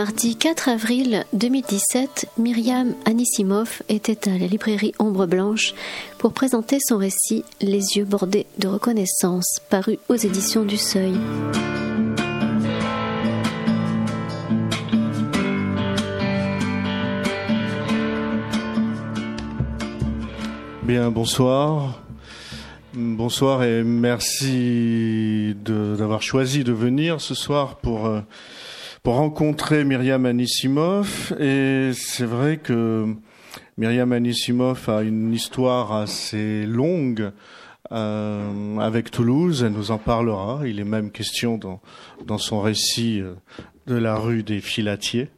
Mardi 4 avril 2017, Myriam Anisimov était à la librairie Ombre Blanche pour présenter son récit Les yeux bordés de reconnaissance, paru aux éditions du Seuil. Bien, bonsoir. Bonsoir et merci d'avoir choisi de venir ce soir pour, euh, pour rencontrer Myriam Anisimov. Et c'est vrai que Myriam Anisimov a une histoire assez longue euh, avec Toulouse. Elle nous en parlera. Il est même question dans, dans son récit euh, de la rue des Filatiers.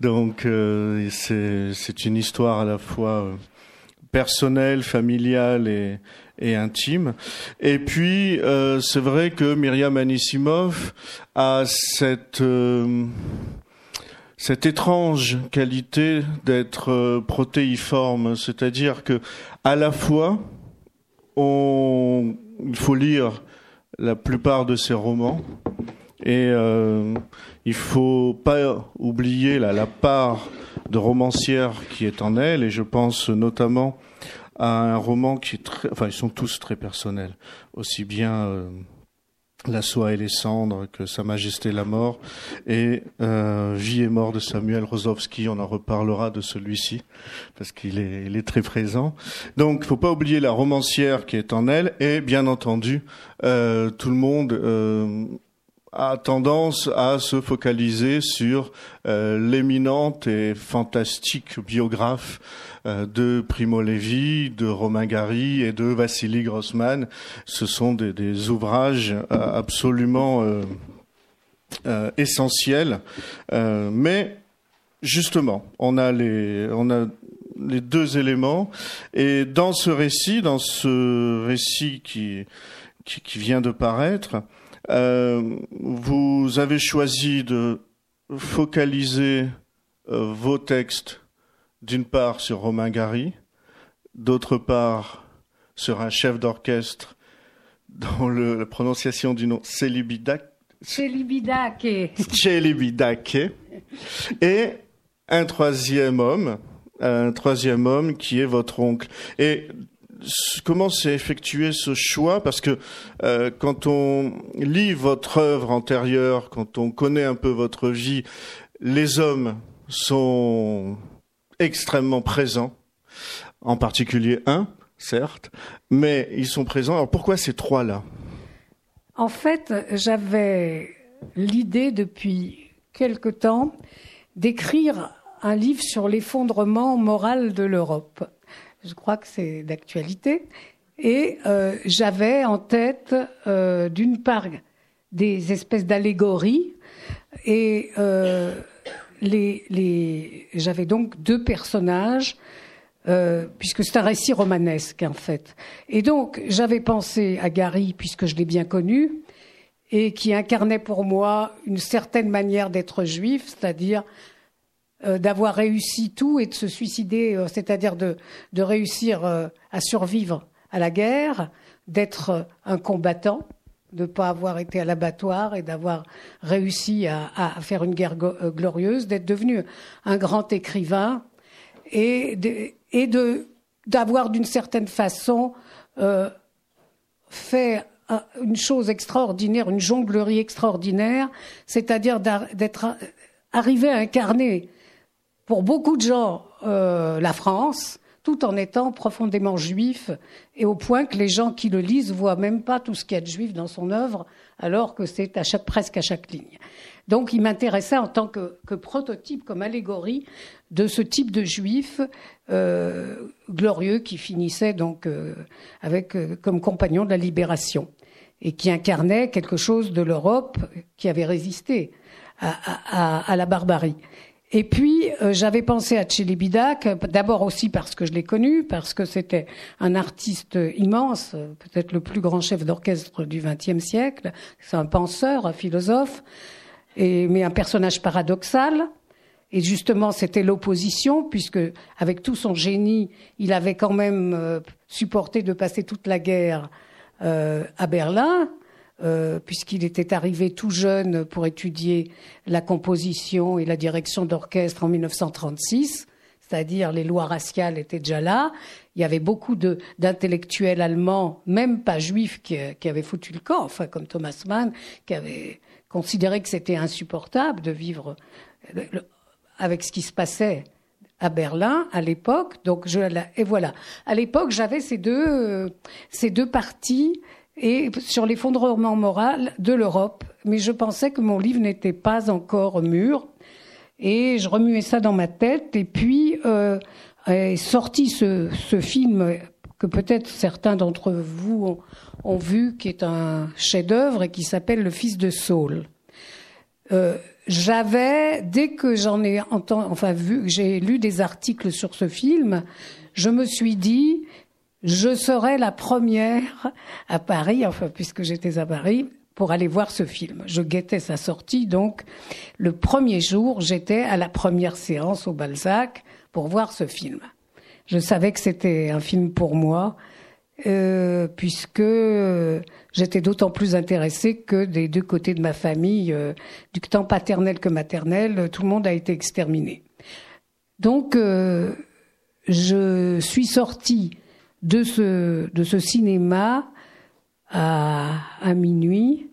Donc c'est une histoire à la fois personnelle, familiale et, et intime. Et puis, euh, c'est vrai que Myriam Anisimov a cette euh, cette étrange qualité d'être euh, protéiforme, c'est-à-dire que à la fois, on, il faut lire la plupart de ses romans et euh, il faut pas oublier la part de romancière qui est en elle, et je pense notamment à un roman qui est très, enfin ils sont tous très personnels, aussi bien euh, La soie et les cendres que Sa Majesté la mort et euh, Vie et mort de Samuel Rosowski. On en reparlera de celui-ci parce qu'il est, il est très présent. Donc, il faut pas oublier la romancière qui est en elle et bien entendu euh, tout le monde euh, a tendance à se focaliser sur euh, l'éminente et fantastique biographe euh, de Primo Levi, de Romain Gary et de Vassili Grossman. Ce sont des, ouvrages euh, absolument essentiels, mais justement, on a les, deux éléments et dans ce récit, dans ce récit qui, vient de paraître, vous avez choisi de focaliser euh, vos textes d'une part sur Romain Gary, d'autre part sur un chef d'orchestre dont le, la prononciation du nom Célibidake. Célibidake. Célibidake. Et un troisième homme, un troisième homme qui est votre oncle. Et comment s'est effectué ce choix? Parce que euh, quand on lit votre œuvre antérieure, quand on connaît un peu votre vie, les hommes sont extrêmement présents, en particulier un, certes, mais ils sont présents. Alors pourquoi ces trois-là? En fait, j'avais l'idée depuis quelque temps d'écrire un livre sur l'effondrement moral de l'Europe je crois que c'est d'actualité. Et euh, j'avais en tête, euh, d'une part, des espèces d'allégories, et euh, les, les... j'avais donc deux personnages, euh, puisque c'est un récit romanesque en fait. Et donc j'avais pensé à Gary, puisque je l'ai bien connu, et qui incarnait pour moi une certaine manière d'être juif, c'est-à-dire euh, d'avoir réussi tout et de se suicider, euh, c'est-à-dire de, de réussir euh, à survivre à la guerre, d'être un combattant, de ne pas avoir été à l'abattoir et d'avoir réussi à, à, faire une guerre glorieuse, d'être devenu un grand écrivain et de, et de d'avoir d'une certaine façon fait une chose extraordinaire, une jonglerie extraordinaire, c'est-à-dire d'être arrivé à incarner pour beaucoup de gens euh, la France, tout en étant profondément juif, et au point que les gens qui le lisent voient même pas tout ce qu'il y a de juif dans son œuvre, alors que c'est presque à chaque ligne. Donc il m'intéressait en tant que, prototype, comme allégorie de ce type de juif euh, glorieux qui finissait donc euh, avec comme compagnon de la libération et qui incarnait quelque chose de l'Europe qui avait résisté à la barbarie. Et puis, euh, j'avais pensé à Tchélibidac, d'abord aussi parce que je l'ai connu, parce que c'était un artiste immense, peut-être le plus grand chef d'orchestre du XXe siècle. C'est un penseur, un philosophe, et, mais un personnage paradoxal. Et justement, c'était l'opposition, puisque avec tout son génie, il avait quand même euh, supporté de passer toute la guerre euh, à Berlin, euh, puisqu'il était arrivé tout jeune pour étudier la composition et la direction d'orchestre en 1936, c'est-à-dire les lois raciales étaient déjà là. Il y avait beaucoup d'intellectuels allemands, même pas juifs, qui, avaient foutu le camp, enfin comme Thomas Mann, qui avait considéré que c'était insupportable de vivre avec ce qui se passait à Berlin à l'époque. Donc et voilà. À l'époque, j'avais ces deux euh, ces deux parties et sur l'effondrement moral de l'Europe, mais je pensais que mon livre n'était pas encore mûr. Et je remuais ça dans ma tête. Et puis euh, est sorti ce, ce film que peut-être certains d'entre vous ont, vu, qui est un chef-d'œuvre et qui s'appelle Le Fils de Saul. Euh, j'avais, dès que j'en ai entendu, enfin vu, j'ai lu des articles sur ce film, je me suis dit, je serai la première à Paris, enfin puisque j'étais à Paris, pour aller voir ce film. Je guettais sa sortie, donc le premier jour, j'étais à la première séance au Balzac pour voir ce film. Je savais que c'était un film pour moi, euh, puisque j'étais d'autant plus intéressée que des deux côtés de ma famille, euh, du temps paternel que maternel, tout le monde a été exterminé. Donc, euh, je suis sortie de ce, de ce cinéma à, à minuit,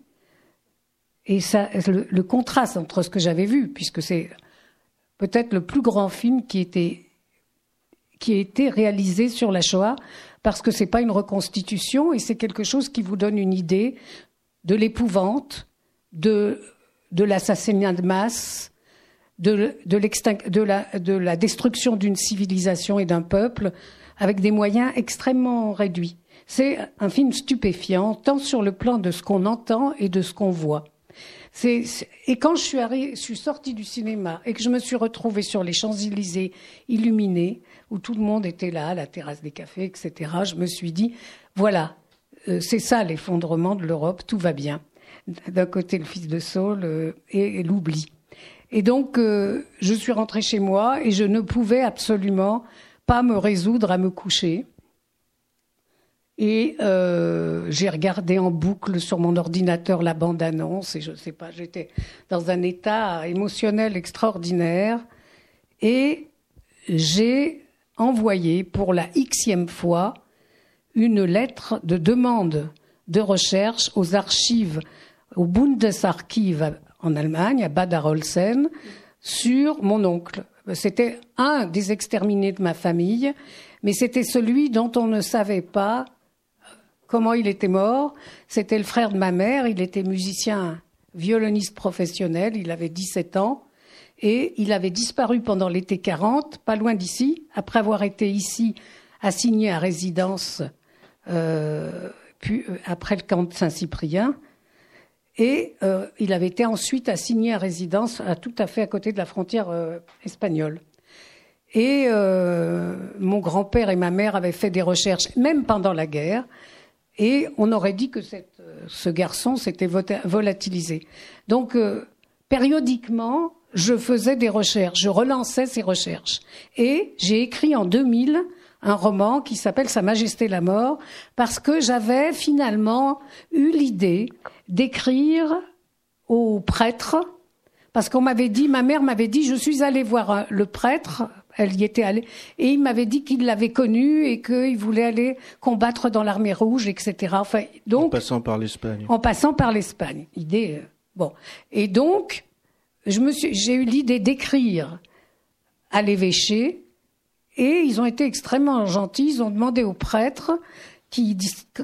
et ça, le, le contraste entre ce que j'avais vu, puisque c'est peut-être le plus grand film qui était qui a été réalisé sur la Shoah, parce que c'est pas une reconstitution et c'est quelque chose qui vous donne une idée de l'épouvante, de, de l'assassinat de masse, de, de, de, la, de la destruction d'une civilisation et d'un peuple avec des moyens extrêmement réduits. C'est un film stupéfiant, tant sur le plan de ce qu'on entend et de ce qu'on voit. C'est, et quand je suis, arri, je suis sortie du cinéma et que je me suis retrouvée sur les Champs-Élysées illuminés, où tout le monde était là, à la terrasse des cafés, etc., je me suis dit, voilà, euh, c'est ça l'effondrement de l'Europe, tout va bien. D'un côté, le fils de Saul euh, et, et l'oubli. Et donc, euh, je suis rentrée chez moi et je ne pouvais absolument pas me résoudre à me coucher. Et euh, j'ai regardé en boucle sur mon ordinateur la bande-annonce et je ne sais pas, j'étais dans un état émotionnel extraordinaire et j'ai envoyé pour la xème fois une lettre de demande de recherche aux archives, au Bundesarchiv en Allemagne, à Bad Arolsen, sur mon oncle. C'était un des exterminés de ma famille, mais c'était celui dont on ne savait pas comment il était mort. C'était le frère de ma mère, il était musicien, violoniste professionnel, il avait 17 ans. Et il avait disparu pendant l'été 40, pas loin d'ici, après avoir été ici assigné à résidence euh, puis, euh, après le camp de Saint-Cyprien. Et euh, il avait été ensuite assigné à résidence à, tout à fait à côté de la frontière euh, espagnole. Et euh, mon grand-père et ma mère avaient fait des recherches, même pendant la guerre, et on aurait dit que euh, ce garçon s'était volatilisé. Donc, euh, périodiquement, je faisais des recherches, je relançais ces recherches. Et j'ai écrit en 2000 un roman qui s'appelle Sa Majesté la mort, parce que j'avais finalement eu l'idée d'écrire aux prêtres, parce qu'on m'avait dit, ma mère m'avait dit, je suis allée voir le prêtre, elle y était allée, et il m'avait dit qu'il l'avait connu et qu'il voulait aller combattre dans l'armée rouge, etc. Enfin, donc en passant par l'Espagne. En passant par l'Espagne, idée. Euh, bon, et donc je me suis, j'ai eu l'idée d'écrire à l'évêché, et ils ont été extrêmement gentils. Ils ont demandé aux prêtres qui,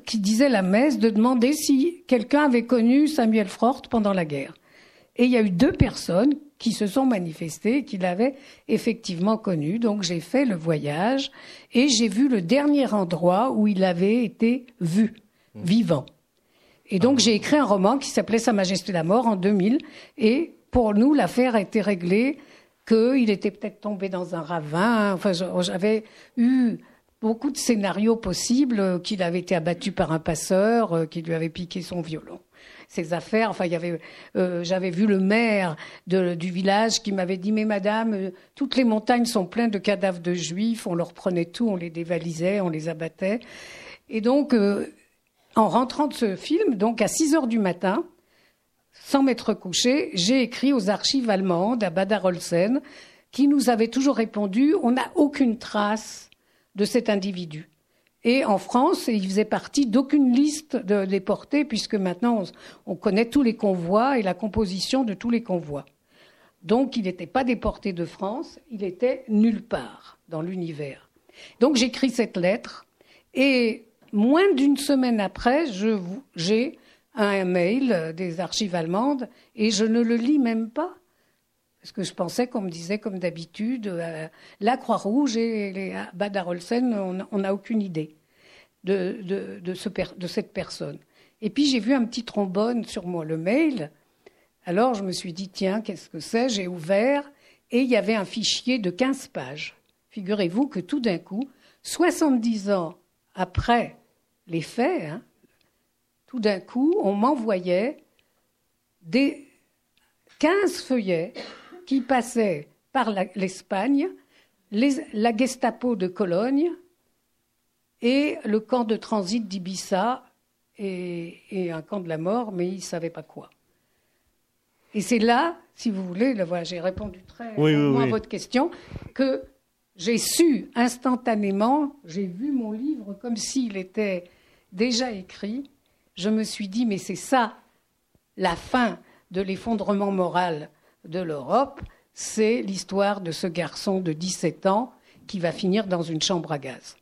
qui disaient la messe de demander si quelqu'un avait connu Samuel Frort pendant la guerre. Et il y a eu deux personnes qui se sont manifestées, qui l'avaient effectivement connu. Donc j'ai fait le voyage et j'ai vu le dernier endroit où il avait été vu, vivant. Et donc j'ai écrit un roman qui s'appelait Sa Majesté la mort en 2000. Et pour nous, l'affaire a été réglée qu'il était peut-être tombé dans un ravin. Enfin, j'avais eu beaucoup de scénarios possibles, qu'il avait été abattu par un passeur, euh, qui lui avait piqué son violon ses affaires. Enfin, il y avait, euh, j'avais vu le maire du village qui m'avait dit mais madame, euh, toutes les montagnes sont pleines de cadavres de juifs. On leur prenait tout, on les dévalisait, on les abattait. Et donc, euh, en rentrant de ce film, donc à 6 heures du matin, sans m'être couché, j'ai écrit aux archives allemandes, à Badar Olsen, qui nous avaient toujours répondu on n'a aucune trace de cet individu. Et en France, il faisait partie d'aucune liste de déportés, puisque maintenant on, connaît tous les convois et la composition de tous les convois. Donc il n'était pas déporté de France, il était nulle part dans l'univers. Donc j'écris cette lettre et moins d'une semaine après, j'ai un mail des archives allemandes et je ne le lis même pas. Parce que je pensais qu'on me disait, comme d'habitude, euh, la Croix-Rouge et les Badar Olsen, on n'a aucune idée de, de, cette personne. Et puis j'ai vu un petit trombone sur moi, le mail. Alors je me suis dit, tiens, qu'est-ce que c'est? J'ai ouvert et il y avait un fichier de 15 pages. Figurez-vous que tout d'un coup, 70 ans après les faits, hein, tout d'un coup, on m'envoyait des 15 feuillets qui passait par l'Espagne, la Gestapo de Cologne et le camp de transit d'Ibiza et, un camp de la mort, mais il ne savait pas quoi. Et c'est là, si vous voulez, voilà, j'ai répondu très à votre question, que j'ai su instantanément, j'ai vu mon livre comme s'il était déjà écrit. Je me suis dit, mais c'est ça la fin de l'effondrement moral de l'Europe, c'est l'histoire de ce garçon de 17 ans qui va finir dans une chambre à gaz.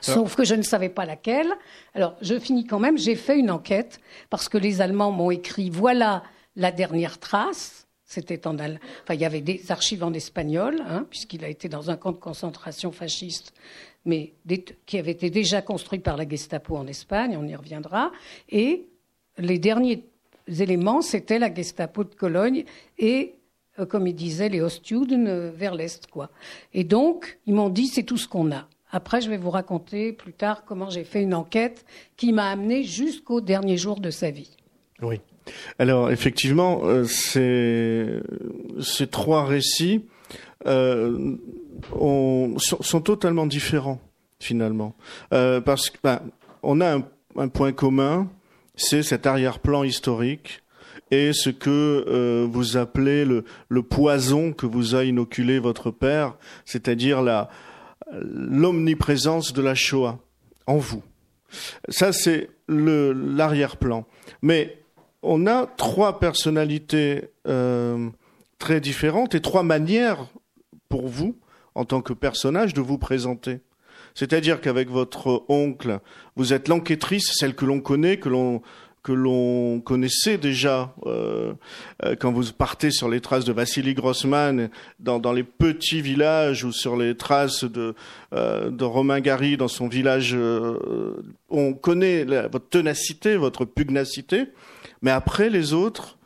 Sauf que je ne savais pas laquelle. Alors, je finis quand même. J'ai fait une enquête parce que les Allemands m'ont écrit voilà la dernière trace. C'était en enfin, il y avait des archives en espagnol, hein, puisqu'il a été dans un camp de concentration fasciste, mais qui avait été déjà construit par la Gestapo en Espagne. On y reviendra. Et les derniers éléments, c'était la Gestapo de Cologne et, euh, comme il disait, les Ostjuden euh, vers l'Est. quoi. Et donc, ils m'ont dit, c'est tout ce qu'on a. Après, je vais vous raconter plus tard comment j'ai fait une enquête qui m'a amené jusqu'au dernier jour de sa vie. Oui. Alors, effectivement, euh, ces, ces, trois récits euh, sont, totalement différents, finalement. parce qu'on ben, on a un point commun, c'est cet arrière-plan historique et ce que euh, vous appelez le, le, poison que vous a inoculé votre père, c'est-à-dire la l'omniprésence de la Shoah en vous. Ça, c'est l'arrière-plan. Mais on a trois personnalités euh, très différentes et trois manières pour vous, en tant que personnage, de vous présenter. C'est-à-dire qu'avec votre oncle, vous êtes l'enquêtrice, celle que l'on connaît, que l'on que l'on connaissait déjà euh, euh, quand vous partez sur les traces de Vassili Grossman dans, dans les petits villages ou sur les traces de, euh, de Romain Gary dans son village. on connaît votre ténacité, votre pugnacité, mais après les autres,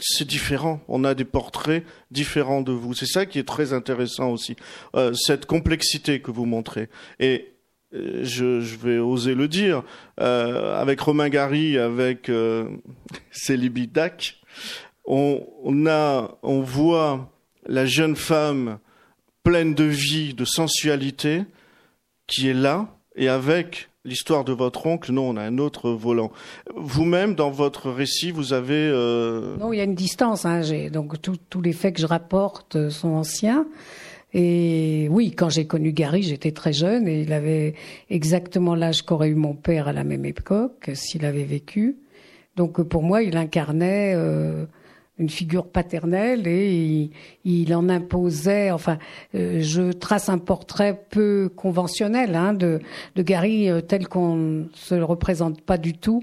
c'est différent. On a des portraits différents de vous. C'est ça qui est très intéressant aussi, euh, cette complexité que vous montrez. Et euh, je, vais oser le dire, euh, avec Romain Gary, avec euh, Célibi Dac, on, on, a, on voit la jeune femme pleine de vie, de sensualité, qui est là, et avec l'histoire de votre oncle, non, on a un autre volant. Vous-même, dans votre récit, vous avez... Euh... Non, il y a une distance. Hein, donc tous les faits que je rapporte sont anciens. Et oui, quand j'ai connu Gary, j'étais très jeune et il avait exactement l'âge qu'aurait eu mon père à la même époque, s'il avait vécu. Donc pour moi, il incarnait... Euh, une figure paternelle et il, en imposait. Enfin, euh, je trace un portrait peu conventionnel hein, de, de, Gary euh, tel qu'on ne se le représente pas du tout,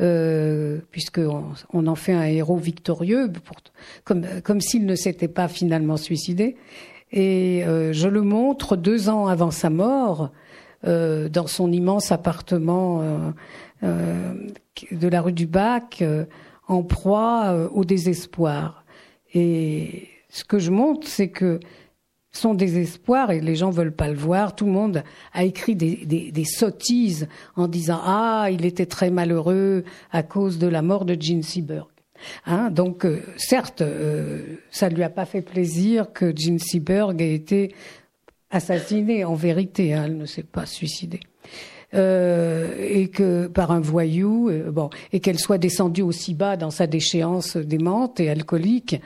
euh, puisqu'on on en fait un héros victorieux, pour, comme, comme s'il ne s'était pas finalement suicidé. Et euh, je le montre deux ans avant sa mort dans son immense appartement de la rue du Bac en proie euh, au désespoir. Et ce que je montre, c'est que son désespoir, et les gens veulent pas le voir, tout le monde a écrit des, sottises en disant Ah, il était très malheureux à cause de la mort de Gene Seberg. Hein, donc, euh, certes, euh, ça ne lui a pas fait plaisir que Gene Seberg ait été assassiné en vérité, hein, elle ne s'est pas suicidée. Euh, et que par un voyou, euh, bon, et qu'elle soit descendue aussi bas dans sa déchéance démente et alcoolique.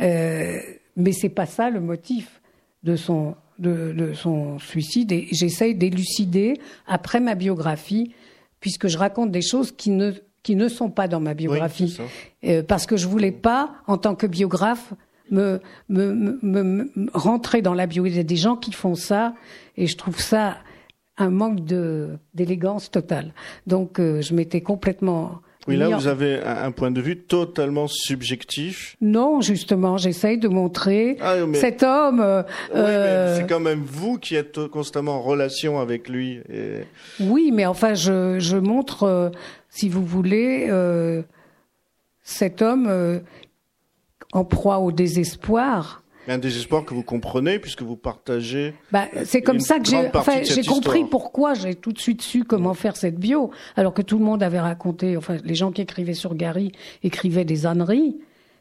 Euh, mais c'est pas ça le motif de son de, de son suicide. Et j'essaye d'élucider après ma biographie, puisque je raconte des choses qui ne qui ne sont pas dans ma biographie, euh, parce que je voulais pas, en tant que biographe, me, me, me, me, rentrer dans la bio. Il y a des gens qui font ça, et je trouve ça un manque de d'élégance totale. Donc euh, je m'étais complètement oui, là, vous avez un point de vue totalement subjectif. Non, justement, j'essaye de montrer ah, cet homme. Euh, oui, euh, c'est quand même vous qui êtes constamment en relation avec lui. Oui, mais enfin, je, je montre, euh, si vous voulez, cet homme en proie au désespoir un désespoir que vous comprenez puisque vous partagez. Bah, c'est comme ça que j'ai, enfin, j'ai compris pourquoi j'ai tout de suite su comment faire cette bio, alors que tout le monde avait raconté, enfin, les gens qui écrivaient sur Gary écrivaient des âneries.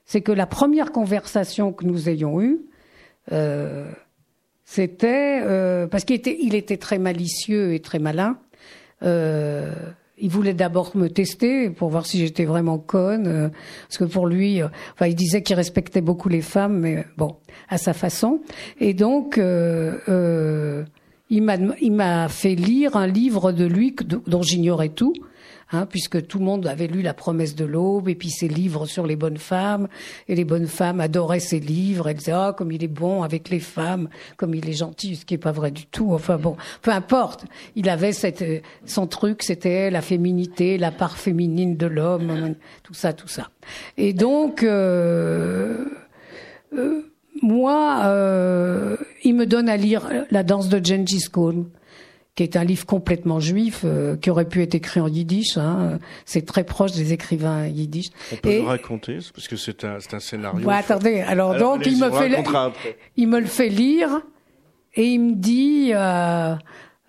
C'est que la première conversation que nous ayons eue, euh, c'était euh, parce qu'il était, il était très malicieux et très malin. Euh, il voulait d'abord me tester pour voir si j'étais vraiment conne, euh, parce que pour lui, euh, enfin, il disait qu'il respectait beaucoup les femmes, mais bon, à sa façon. Et donc, euh, il m'a fait lire un livre de lui dont j'ignorais tout, Hein, puisque tout le monde avait lu La promesse de l'aube et puis ses livres sur les bonnes femmes, et les bonnes femmes adoraient ses livres, elles disaient ah comme il est bon avec les femmes, comme il est gentil, ce qui est pas vrai du tout. Enfin bon, peu importe. Il avait cette, son truc, c'était la féminité, la part féminine de l'homme, tout ça, tout ça. Et donc euh, euh, moi, euh, il me donne à lire La danse de Gengis Khan qui est un livre complètement juif, euh, qui aurait pu être écrit en yiddish. Hein. C'est très proche des écrivains yiddish. On peut le raconter, parce que c'est un, un, scénario. Ouais, attendez, alors, donc il me fait, il me le fait lire et il me dit, euh,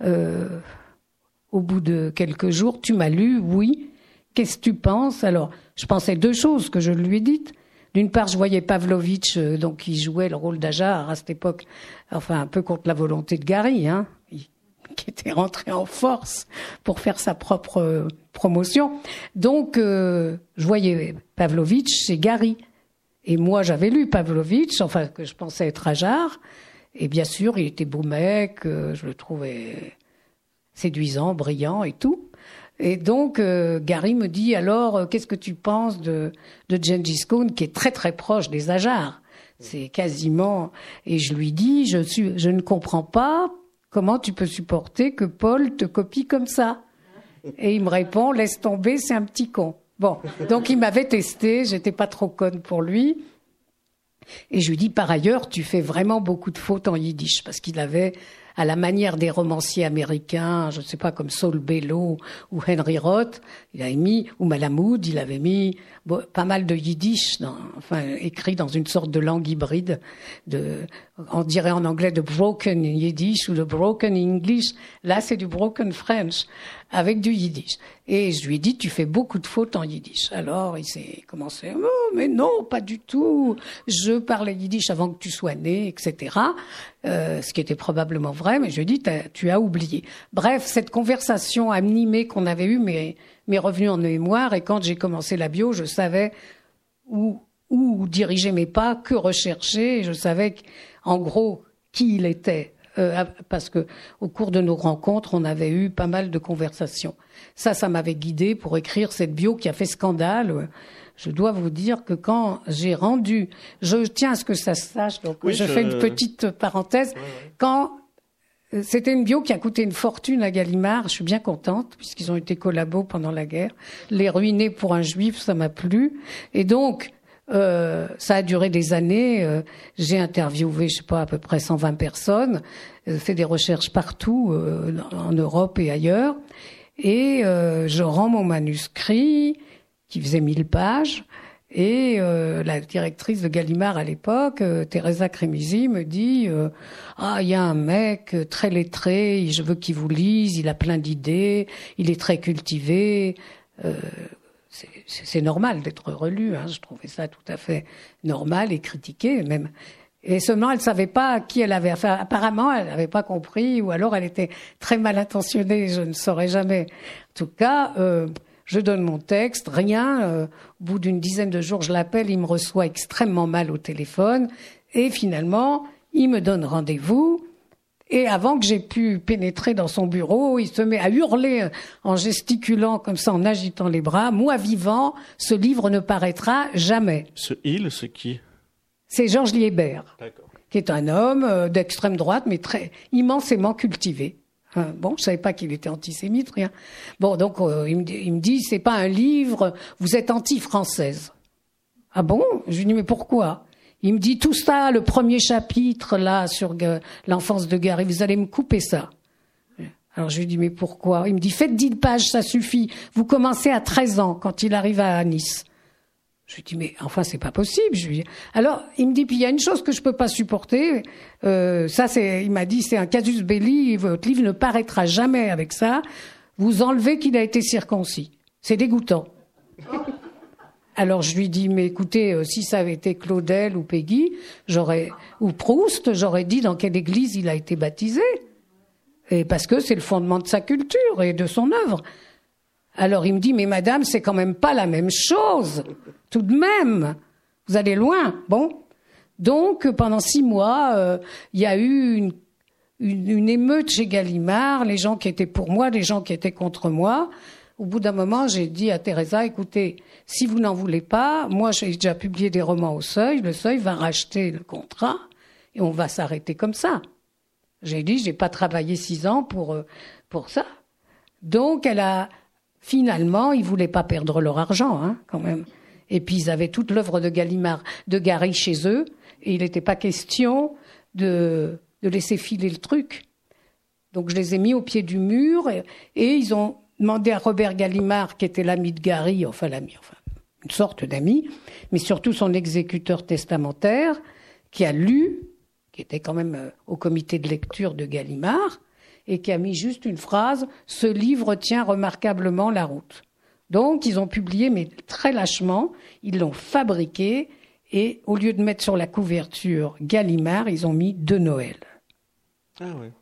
euh, au bout de quelques jours, tu m'as lu, oui. Qu'est-ce que tu penses? Alors, je pensais deux choses que je lui ai dites. D'une part, je voyais Pavlovitch, euh, donc qui jouait le rôle d'Ajar à cette époque, enfin un peu contre la volonté de Gary, hein, qui était rentré en force pour faire sa propre euh, promotion. Donc, euh, je voyais Pavlovitch chez Gary. Et moi, j'avais lu Pavlovitch, enfin, que je pensais être Ajar. Et bien sûr, il était beau mec, euh, je le trouvais séduisant, brillant et tout. Et donc, Gary me dit, alors, qu'est-ce que tu penses de, de Gengis Khan, qui est très très proche des Ajars? C'est quasiment... Et je lui dis, je, suis, je ne comprends pas Comment tu peux supporter que Paul te copie comme ça Et il me répond, laisse tomber, c'est un petit con. Bon, donc il m'avait testé, j'étais pas trop conne pour lui. Et je lui dis, par ailleurs, tu fais vraiment beaucoup de fautes en yiddish, parce qu'il avait à la manière des romanciers américains, je ne sais pas, comme Saul Bellow ou Henry Roth, il avait mis, ou Malamoud, il avait mis pas mal de yiddish, dans, enfin, écrit dans une sorte de langue hybride, de, on dirait en anglais de broken yiddish ou de broken English. Là, c'est du broken French avec du yiddish. Et je lui ai dit, tu fais beaucoup de fautes en yiddish. Alors, il s'est commencé, oh, mais non, pas du tout. Je parlais yiddish avant que tu sois né, etc. Euh, ce qui était probablement vrai, mais je lui ai dit, tu as oublié. Bref, cette conversation animée qu'on avait eue m'est, revenue en mémoire, et quand j'ai commencé la bio, je savais où, où diriger mes pas, que rechercher, je savais en gros qui il était euh, parce que au cours de nos rencontres, on avait eu pas mal de conversations. Ça, ça m'avait guidé pour écrire cette bio qui a fait scandale. Je dois vous dire que quand j'ai rendu, je tiens à ce que ça se sache, donc je, fais une petite parenthèse. Quand c'était une bio qui a coûté une fortune à Gallimard. Je suis bien contente puisqu'ils ont été collabos pendant la guerre. Les ruiner pour un juif, ça m'a plu. Et donc, euh, ça a duré des années. Euh, j'ai interviewé, je sais pas, à peu près 120 personnes, euh, fait des recherches partout euh, en Europe et ailleurs. Et je rends mon manuscrit, qui faisait 1000 pages, et la directrice de Gallimard à l'époque, Teresa Cremisi, me dit Ah, il y a un mec très lettré, je veux qu'il vous lise, il a plein d'idées, il est très cultivé c'est normal d'être relu. Hein. Je trouvais ça tout à fait normal et critiqué même. Et seulement, elle savait pas à qui elle avait affaire. Apparemment, elle n'avait pas compris, ou alors elle était très mal intentionnée. Je ne saurais jamais. En tout cas, euh, je donne mon texte, rien. Euh, au bout d'une dizaine de jours, je l'appelle, il me reçoit extrêmement mal au téléphone, et finalement, il me donne rendez-vous. Et avant que j'ai pu pénétrer dans son bureau, il se met à hurler en gesticulant comme ça, en agitant les bras. Moi vivant, ce livre ne paraîtra jamais. Ce il, c'est qui? C'est Georges Liébert, qui est un homme euh, d'extrême droite, mais très immensément cultivé. Hein, bon, je savais pas qu'il était antisémite, rien. Bon, donc euh, il, me il me dit, c'est pas un livre, vous êtes anti-française. Ah bon? Je lui dis, mais pourquoi? Il me dit tout ça, le premier chapitre là sur l'enfance de Gary, vous allez me couper ça. Alors je lui dis mais pourquoi? Il me dit faites 10 pages, ça suffit. Vous commencez à 13 ans quand il arrive à Nice. Je lui dis mais enfin c'est pas possible. Je lui alors il me dit puis il y a une chose que je peux pas supporter. Euh, ça c'est il m'a dit c'est un casus belli. Votre livre ne paraîtra jamais avec ça. Vous enlevez qu'il a été circoncis. C'est dégoûtant. Alors je lui dis, mais écoutez, euh, si ça avait été Claudel ou Peggy, j'aurais ou Proust, j'aurais dit dans quelle église il a été baptisé. Et parce que c'est le fondement de sa culture et de son œuvre. Alors il me dit, mais madame, c'est quand même pas la même chose. Tout de même, vous allez loin. Bon. Donc pendant six mois, euh, il y a eu une, une, une émeute chez Gallimard, les gens qui étaient pour moi, les gens qui étaient contre moi. Au bout d'un moment, j'ai dit à Teresa, écoutez, si vous n'en voulez pas, moi j'ai déjà publié des romans au seuil, le seuil va racheter le contrat et on va s'arrêter comme ça. J'ai dit, j'ai pas travaillé six ans pour, euh, pour ça. Donc elle a, finalement, ils voulaient pas perdre leur argent, hein, quand même. Et puis ils avaient toute l'œuvre de Gallimard, de Gary chez eux, et il n'était pas question de, laisser filer le truc. Donc je les ai mis au pied du mur et ils ont demandé à Robert Gallimard, qui était l'ami de Gary, enfin l'ami, enfin une sorte d'ami, mais surtout son exécuteur testamentaire, qui a lu, qui était quand même euh, au comité de lecture de Gallimard, et qui a mis juste une phrase Ce livre tient remarquablement la route. Donc, ils ont publié, mais très lâchement, ils l'ont fabriqué, et au lieu de mettre sur la couverture Gallimard, ils ont mis De Noël. Ah ouais.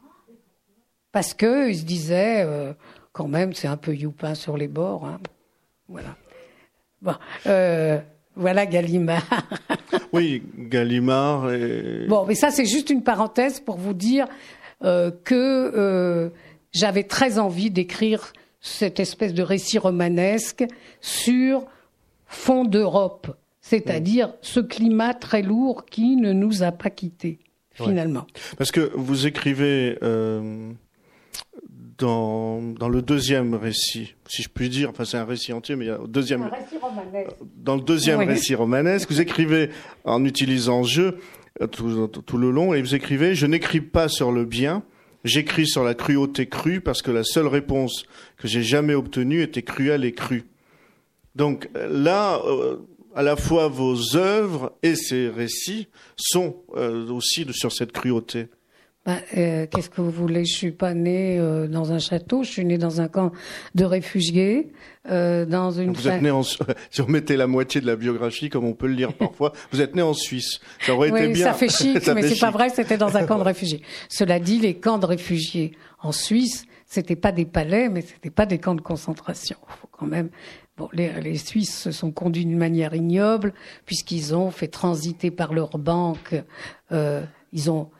Parce qu'ils se disaient, euh, quand même, c'est un peu youpin sur les bords. Hein. Voilà. Bon, euh, voilà Gallimard. oui, Gallimard. Et... Bon, mais ça, c'est juste une parenthèse pour vous dire que euh, j'avais très envie d'écrire cette espèce de récit romanesque sur fond d'Europe, c'est-à-dire ce climat très lourd qui ne nous a pas quittés, finalement. Parce que vous écrivez dans, dans le deuxième récit, si je puis dire, enfin c'est un récit entier, mais il y a deuxième, dans le deuxième récit romanesque, vous écrivez en utilisant je euh, tout, tout le long, et vous écrivez je n'écris pas sur le bien, j'écris sur la cruauté crue parce que la seule réponse que j'ai jamais obtenue était cruelle et crue. Donc là, euh, à la fois vos œuvres et ces récits sont euh, aussi sur cette cruauté. Bah, euh, Qu'est-ce que vous voulez? Je suis pas née euh, dans un château. Je suis née dans un camp de réfugiés. Euh, dans une. Vous êtes née en. Si on mettait la moitié de la biographie, comme on peut le lire parfois, vous êtes née en Suisse. Ça aurait été bien. ça fait chic, mais c'est pas vrai. C'était dans un camp de réfugiés. Cela dit, les camps de réfugiés en Suisse, c'était pas des palais, mais c'était pas des camps de concentration. Faut quand même. Bon, les, les Suisses se sont conduits d'une manière ignoble puisqu'ils ont fait transiter par leur banque. Euh, ils ont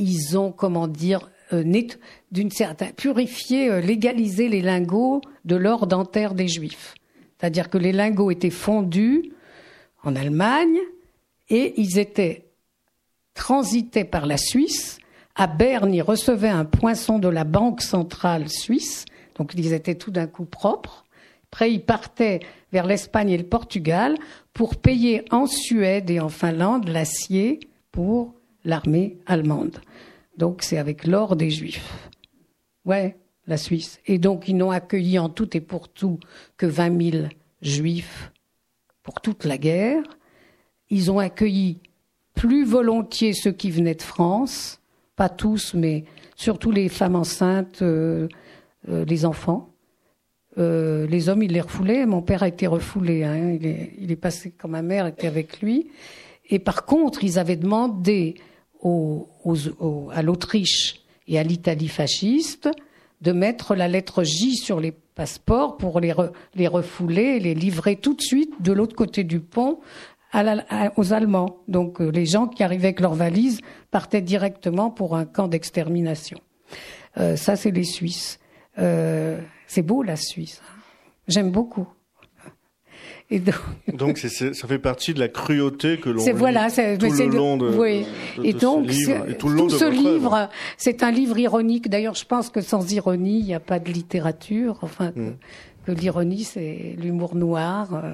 ils ont, comment dire, euh, d'une certaine purifié, euh, légalisé les lingots de l'or dentaire des Juifs. C'est-à-dire que les lingots étaient fondus en Allemagne et ils étaient transités par la Suisse. À Berne, ils recevaient un poinçon de la Banque centrale suisse, donc ils étaient tout d'un coup propres. Après, ils partaient vers l'Espagne et le Portugal pour payer en Suède et en Finlande l'acier pour l'armée allemande. Donc c'est avec l'or des Juifs. Ouais, la Suisse. Et donc ils n'ont accueilli en tout et pour tout que 20 000 Juifs pour toute la guerre. Ils ont accueilli plus volontiers ceux qui venaient de France, pas tous, mais surtout les femmes enceintes, euh, euh, les enfants. Euh, les hommes, ils les refoulaient. Mon père a été refoulé. Hein. Il, est, il est passé quand ma mère était avec lui. Et par contre, ils avaient demandé à l'Autriche et à l'Italie fasciste de mettre la lettre J sur les passeports pour les, refouler et les livrer tout de suite de l'autre côté du pont aux Allemands. Donc euh, les gens qui arrivaient avec leurs valises partaient directement pour un camp d'extermination. Euh, ça, c'est les Suisses. Euh, c'est beau la Suisse. Hein. J'aime beaucoup. Et donc, donc ça fait partie de la cruauté que l'on voilà, tout le long de, oui. et donc, ce livre, et tout, le long tout ce livre, c'est un livre ironique. D'ailleurs, je pense que sans ironie, il n'y a pas de littérature. Enfin, que, mm. l'ironie, c'est l'humour noir. Euh.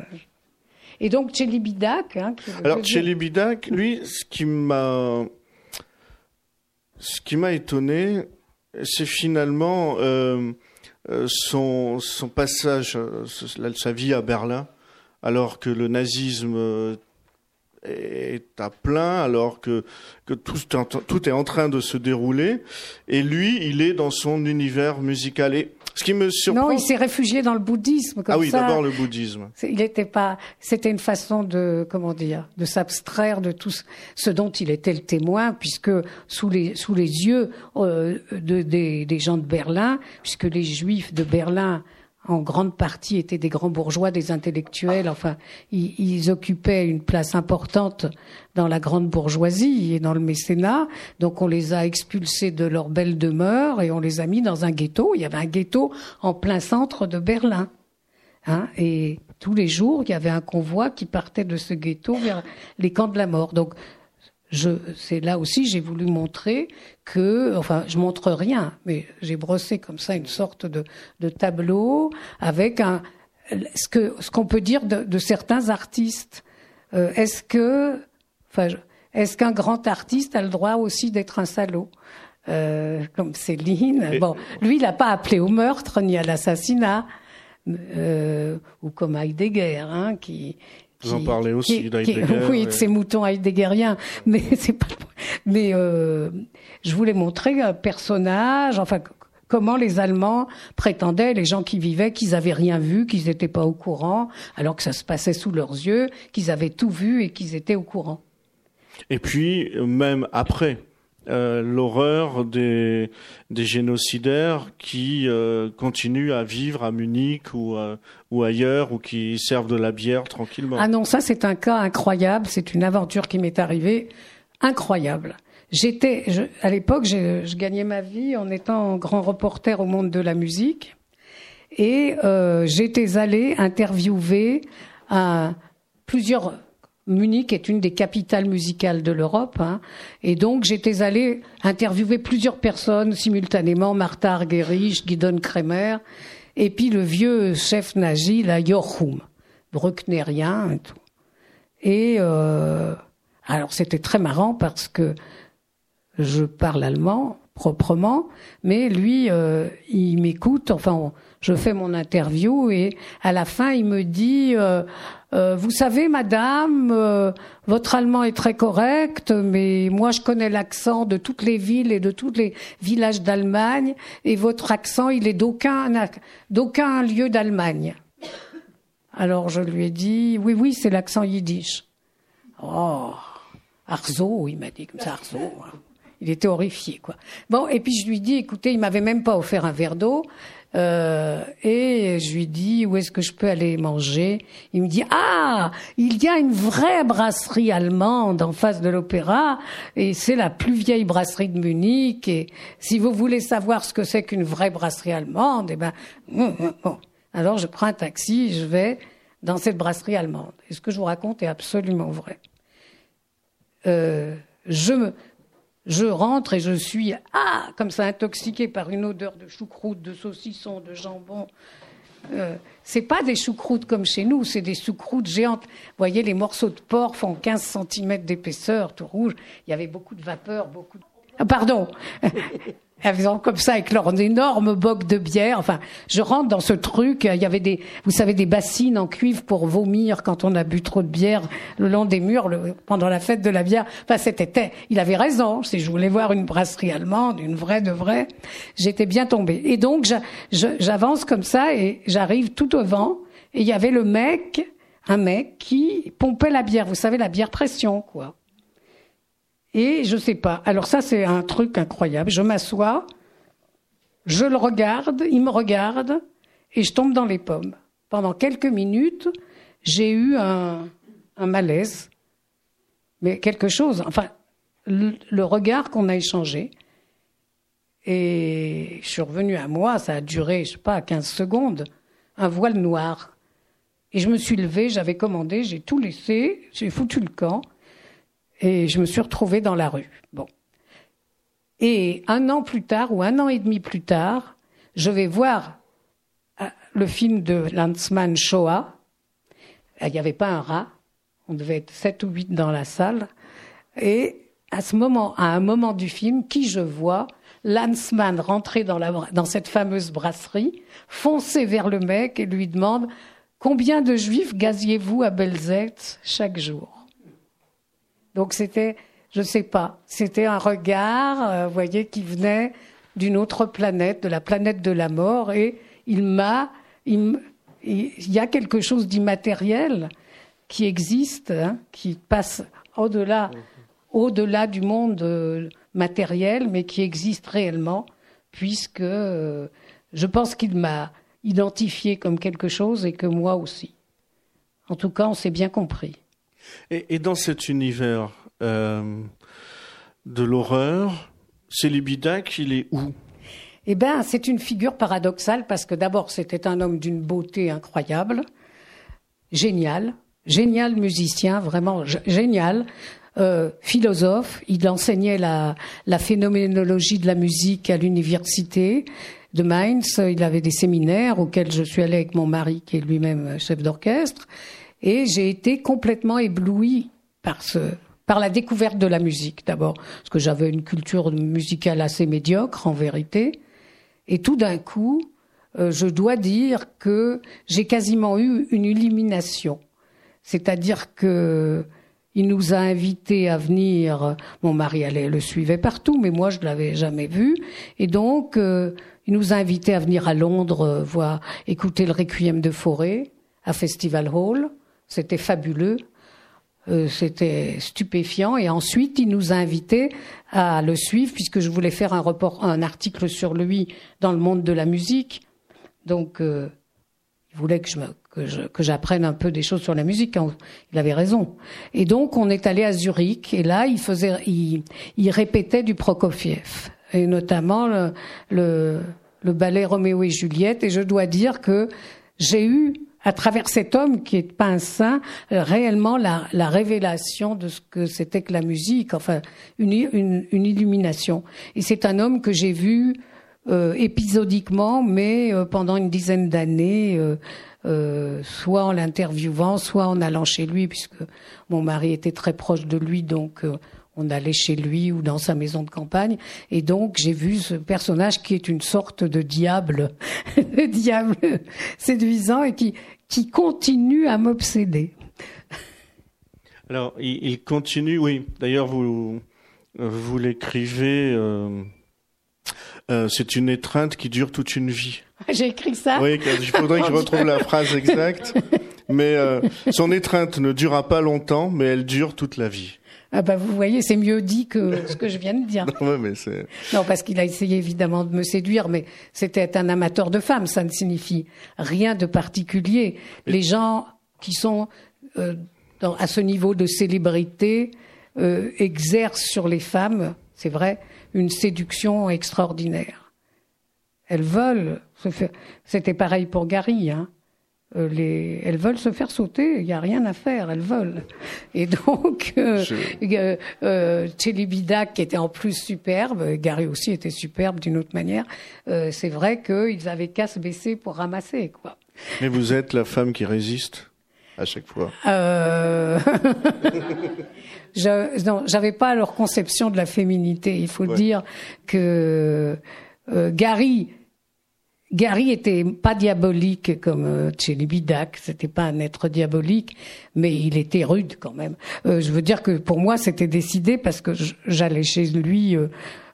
Et donc, Tchélibidac. Hein, Alors, Tchélibidac, lui, ce qui m'a, ce qui m'a étonné, c'est finalement euh, euh, son, son passage, sa vie à Berlin alors que le nazisme euh, est à plein, alors que, que tout, tout, est en train de se dérouler. Et lui, il est dans son univers musical. Et ce qui me surprend. Non, il s'est réfugié dans le bouddhisme. Comme ah oui, d'abord le bouddhisme. Il n'était pas. C'était une façon de comment dire, de s'abstraire de tout ce dont il était le témoin, puisque sous les sous les yeux euh, de, des, des gens de Berlin, puisque les Juifs de Berlin en grande partie étaient des grands bourgeois, des intellectuels. Enfin, ils, occupaient une place importante dans la grande bourgeoisie et dans le mécénat. Donc, on les a expulsés de leur belle demeure et on les a mis dans un ghetto. Il y avait un ghetto en plein centre de Berlin. Hein, et tous les jours, il y avait un convoi qui partait de ce ghetto vers les camps de la mort. Donc, c'est là aussi j'ai voulu montrer que, enfin, je montre rien, mais j'ai brossé comme ça une sorte de, de tableau avec un, ce que, ce qu'on peut dire de, de certains artistes. Euh, est-ce que, enfin, est-ce qu'un grand artiste a le droit aussi d'être un salaud? Euh, comme Céline Bon, lui, il n'a pas appelé au meurtre ni à l'assassinat. Euh, ou comme Heidegger, hein, qui vous en parlez aussi d'Heidegger. Oui, de ces moutons heideggeriens, mais c'est pas. Mais euh, je voulais montrer un personnage, enfin comment les Allemands prétendaient, les gens qui vivaient, qu'ils avaient rien vu, qu'ils n'étaient pas au courant, alors que ça se passait sous leurs yeux, qu'ils avaient tout vu et qu'ils étaient au courant. Et puis même après, euh, l'horreur des, des génocidaires qui euh, continuent à vivre à Munich ou, euh, ou ailleurs ou qui servent de la bière tranquillement. Ah non, ça c'est un cas incroyable, c'est une aventure qui m'est arrivée incroyable. J'étais, à l'époque, je, je, gagnais ma vie en étant grand reporter au monde de la musique et j'étais allée interviewer à plusieurs Munich est une des capitales musicales de l'Europe, hein, et donc j'étais allée interviewer plusieurs personnes simultanément, Martha Argerich, Guidon Kremer, et puis le vieux chef nazi, la Jochum, brucknerien et tout. Et euh, alors c'était très marrant parce que je parle allemand proprement, mais lui, euh, il m'écoute, enfin, je fais mon interview et à la fin, il me dit... Euh, euh, vous savez, madame, euh, votre allemand est très correct, mais moi je connais l'accent de toutes les villes et de tous les villages d'Allemagne, et votre accent, il est d'aucun, d'aucun lieu d'Allemagne. Alors je lui ai dit, oui, oui, c'est l'accent yiddish. Oh, Arzo, il m'a dit comme ça, Arzo. Il était horrifié, quoi. Bon, et puis je lui dis, écoutez, il m'avait même pas offert un verre d'eau. Euh, et je lui dis où est-ce que je peux aller manger? Il me dit ah il y a une vraie brasserie allemande en face de l'opéra et c'est la plus vieille brasserie de Munich. Et si vous voulez savoir ce que c'est qu'une vraie brasserie allemande, eh ben hum, hum, bon. Alors je prends un taxi, je vais dans cette brasserie allemande. Et ce que je vous raconte est absolument vrai. Euh, je me, je rentre et je suis ah comme ça intoxiqué par une odeur de choucroute, de saucisson, de jambon. Euh, c'est pas des choucroutes comme chez nous, c'est des choucroutes géantes. Vous voyez, les morceaux de porc font 15 cm d'épaisseur, tout rouge. Il y avait beaucoup de vapeur, beaucoup de... Ah, pardon Comme ça avec leur énorme boc de bière. Enfin, je rentre dans ce truc. Il y avait des, vous savez, des bassines en cuivre pour vomir quand on a bu trop de bière le long des murs pendant la fête de la bière. Enfin, c'était, il avait raison. Si je voulais voir une brasserie allemande, une vraie de vraie, j'étais bien tombée. Et donc, j'avance comme ça et j'arrive tout au vent. Et il y avait le mec un mec qui pompait la bière. Vous savez, la bière pression, quoi. Et je sais pas. Alors ça, c'est un truc incroyable. Je m'assois, je le regarde, il me regarde, et je tombe dans les pommes. Pendant quelques minutes, j'ai eu un, malaise, mais quelque chose, enfin, le, regard qu'on a échangé. Et je suis revenue à moi, ça a duré, je sais pas, 15 secondes, un voile noir. Et je me suis levée, j'avais commandé, j'ai tout laissé, j'ai foutu le camp, et je me suis retrouvée dans la rue. Bon. Et un an plus tard, ou un an et demi plus tard, je vais voir euh, le film de Lanzmann Shoah. Il n'y avait pas un rat. On devait être sept ou huit dans la salle. Et à ce moment, à un moment du film, qui je vois? Lanzmann rentrer dans cette fameuse brasserie, foncer vers le mec et lui demande Combien de juifs gaziez-vous à Belzec chaque jour? Donc c'était je ne sais pas. C'était un regard, euh, vous voyez, qui venait d'une autre planète, de la planète de la mort, et il m'a, il, y a quelque chose d'immatériel qui existe, hein, qui passe au-delà, au-delà du monde euh, matériel, mais qui existe réellement, puisque euh, je pense qu'il m'a identifié comme quelque chose et que moi aussi. En tout cas, on s'est bien compris. Et, dans cet univers euh, de l'horreur, Célibidac, il est où? Eh bien, c'est une figure paradoxale parce que d'abord, c'était un homme d'une beauté incroyable, génial, génial musicien, vraiment génial. Euh, philosophe, il enseignait la, la phénoménologie de la musique à l'université de Mainz. Il avait des séminaires auxquels je suis allée avec mon mari, qui est lui-même chef d'orchestre. Et j'ai été complètement éblouie par ce, par la découverte de la musique d'abord, parce que j'avais une culture musicale assez médiocre en vérité. Et tout d'un coup, euh, je dois dire que j'ai quasiment eu une illumination. C'est-à-dire que il nous a invités à venir. Mon mari allait le suivait partout, mais moi je l'avais jamais vu. Et donc, euh, il nous a invités à venir à Londres euh, écouter le Requiem de Forêt à Festival Hall. C'était fabuleux. Euh, c'était stupéfiant. Et ensuite, il nous a invités à le suivre puisque je voulais faire un, report, un article sur lui dans le monde de la musique. Donc, euh, il voulait que je que j'apprenne un peu des choses sur la musique. Il avait raison. Et donc, on est allé à Zurich. Et là, il faisait, il, il répétait du Prokofiev. Et notamment le, le ballet Roméo et Juliette. Et je dois dire que j'ai eu à travers cet homme qui est pas un saint, euh, réellement la, la révélation de ce que c'était que la musique, enfin une, une, une illumination. Et c'est un homme que j'ai vu euh, épisodiquement, mais euh, pendant une dizaine d'années, euh, soit en l'interviewant, soit en allant chez lui, puisque mon mari était très proche de lui, donc on allait chez lui ou dans sa maison de campagne. Et donc, j'ai vu ce personnage qui est une sorte de diable, de diable séduisant et qui, qui continue à m'obséder. Alors, il, continue, oui. D'ailleurs, vous, vous l'écrivez. Euh, euh, c'est une étreinte qui dure toute une vie. J'ai écrit ça? Oui, il faudrait que je retrouve la phrase exacte. Mais euh, son étreinte ne durera pas longtemps, mais elle dure toute la vie. Ah bah vous voyez, c'est mieux dit que ce que je viens de dire. non, mais non, parce qu'il a essayé évidemment de me séduire, mais c'était un amateur de femmes, ça ne signifie rien de particulier. Les gens qui sont euh, dans, à ce niveau de célébrité euh, exercent sur les femmes, c'est vrai, une séduction extraordinaire. Elles veulent. C'était pareil pour Gary, hein. Euh, les, elles veulent se faire sauter, il n'y a rien à faire, elles veulent. Et donc, euh, euh, euh qui était en plus superbe, Gary aussi était superbe d'une autre manière, euh, c'est vrai qu'ils avaient qu'à se baisser pour ramasser. quoi. Mais vous êtes la femme qui résiste à chaque fois. Euh... je, non, j'avais pas leur conception de la féminité. Il faut dire que Gary Gary était pas diabolique comme euh, Tchélibidac, c'était pas un être diabolique, mais il était rude quand même. Euh, je veux dire que pour moi c'était décidé parce que j'allais chez lui euh,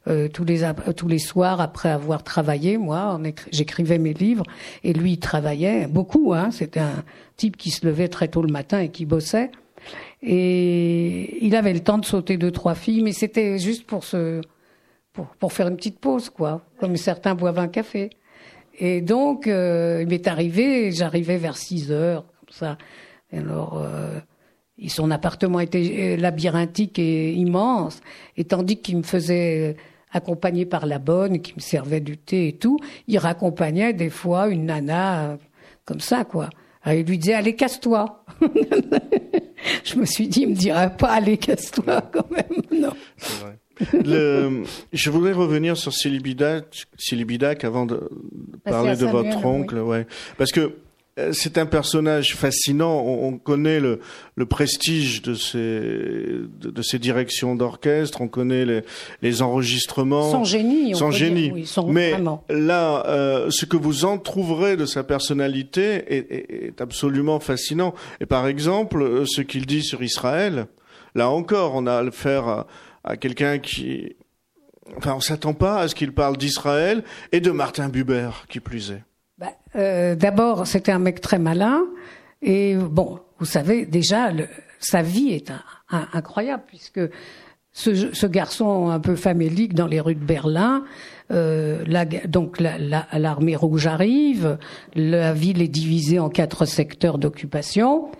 euh, tous les tous les soirs après avoir travaillé. Moi, j'écrivais mes livres et lui il travaillait beaucoup. Hein, C'était un type qui se levait très tôt le matin et qui bossait. Et il avait le temps de sauter deux trois filles, mais c'était juste pour se pour, pour faire une petite pause, quoi, comme certains boivent un café. Et donc, euh, il m'est arrivé, j'arrivais vers 6 heures, comme ça. Et alors, euh, son appartement était euh, labyrinthique et immense, et tandis qu'il me faisait accompagner par la bonne, qui me servait du thé et tout, il raccompagnait des fois une nana comme ça, quoi. Alors, il lui disait, allez, casse-toi. Je me suis dit, il me dirait pas, allez, casse-toi, quand même, non. Le, je voudrais revenir sur Silibidac, avant de parler de votre oncle, ouais, parce que euh, c'est un personnage fascinant. On, connaît le, le, prestige de ces, de, ces directions d'orchestre. On connaît les, les, enregistrements. Son génie. Son génie. Mais là, euh, ce que vous en trouverez de sa personnalité est, est, est, absolument fascinant. Et par exemple, euh, ce qu'il dit sur Israël, là encore, on a à le faire à quelqu'un qui... Enfin, on s'attend pas à ce qu'il parle d'Israël et de Martin Buber, qui plus est. Bah, euh, D'abord, c'était un mec très malin. Et bon, vous savez, déjà, sa vie est incroyable, puisque ce, garçon un peu famélique dans les rues de Berlin, euh, donc l'armée rouge arrive, la ville est divisée en quatre secteurs d'occupation,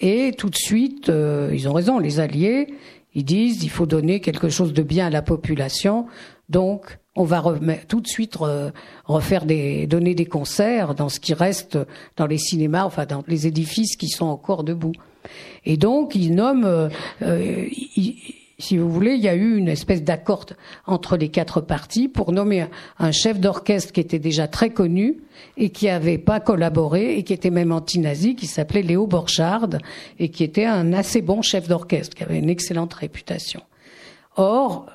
et tout de suite, euh, ils ont raison, les Alliés, ils disent il faut donner quelque chose de bien à la population, donc on va tout de suite refaire des, donner des concerts dans ce qui reste dans les cinémas, enfin dans les édifices qui sont encore debout. Et donc ils nomment, euh, euh si vous voulez, il y a eu une espèce d'accord entre les quatre parties pour nommer un chef d'orchestre qui était déjà très connu et qui n'avait pas collaboré et qui était même anti-nazi, qui s'appelait Léo Borchardt et qui était un assez bon chef d'orchestre, qui avait une excellente réputation. Or,